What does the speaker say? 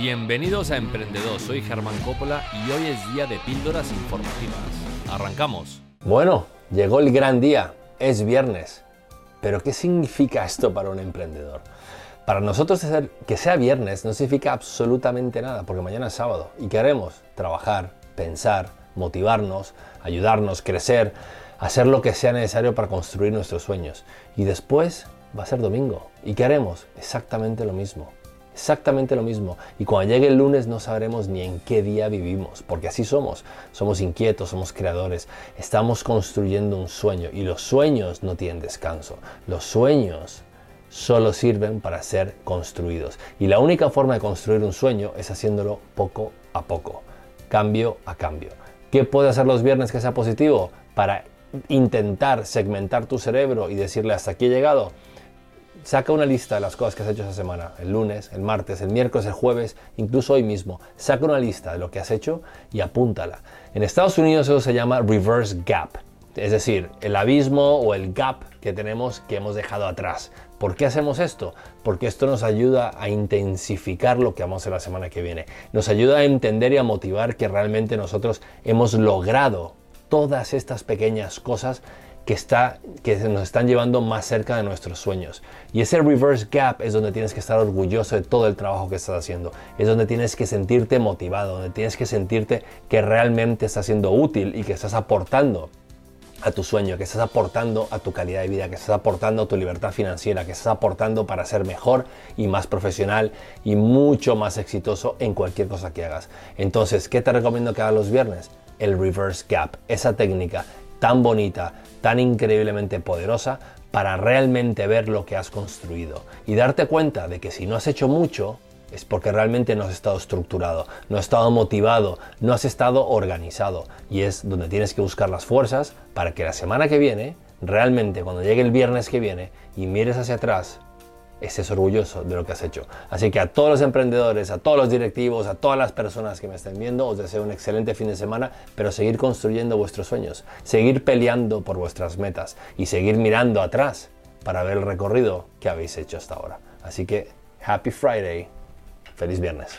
Bienvenidos a Emprendedor, soy Germán Coppola y hoy es día de píldoras informativas. Arrancamos. Bueno, llegó el gran día, es viernes. Pero ¿qué significa esto para un emprendedor? Para nosotros que sea viernes no significa absolutamente nada, porque mañana es sábado y queremos trabajar, pensar, motivarnos, ayudarnos, crecer, hacer lo que sea necesario para construir nuestros sueños. Y después va a ser domingo. ¿Y qué haremos? Exactamente lo mismo. Exactamente lo mismo. Y cuando llegue el lunes no sabremos ni en qué día vivimos, porque así somos. Somos inquietos, somos creadores. Estamos construyendo un sueño y los sueños no tienen descanso. Los sueños solo sirven para ser construidos. Y la única forma de construir un sueño es haciéndolo poco a poco, cambio a cambio. ¿Qué puede hacer los viernes que sea positivo? Para intentar segmentar tu cerebro y decirle hasta aquí he llegado Saca una lista de las cosas que has hecho esa semana, el lunes, el martes, el miércoles, el jueves, incluso hoy mismo. Saca una lista de lo que has hecho y apúntala. En Estados Unidos eso se llama reverse gap, es decir, el abismo o el gap que tenemos que hemos dejado atrás. ¿Por qué hacemos esto? Porque esto nos ayuda a intensificar lo que vamos a hacer la semana que viene. Nos ayuda a entender y a motivar que realmente nosotros hemos logrado todas estas pequeñas cosas que, está, que nos están llevando más cerca de nuestros sueños. Y ese reverse gap es donde tienes que estar orgulloso de todo el trabajo que estás haciendo. Es donde tienes que sentirte motivado, donde tienes que sentirte que realmente estás siendo útil y que estás aportando a tu sueño, que estás aportando a tu calidad de vida, que estás aportando a tu libertad financiera, que estás aportando para ser mejor y más profesional y mucho más exitoso en cualquier cosa que hagas. Entonces, ¿qué te recomiendo que hagas los viernes? El reverse gap, esa técnica tan bonita, tan increíblemente poderosa para realmente ver lo que has construido y darte cuenta de que si no has hecho mucho es porque realmente no has estado estructurado, no has estado motivado, no has estado organizado. Y es donde tienes que buscar las fuerzas para que la semana que viene, realmente cuando llegue el viernes que viene y mires hacia atrás estés orgulloso de lo que has hecho. Así que a todos los emprendedores, a todos los directivos, a todas las personas que me estén viendo, os deseo un excelente fin de semana, pero seguir construyendo vuestros sueños, seguir peleando por vuestras metas y seguir mirando atrás para ver el recorrido que habéis hecho hasta ahora. Así que, Happy Friday, feliz viernes.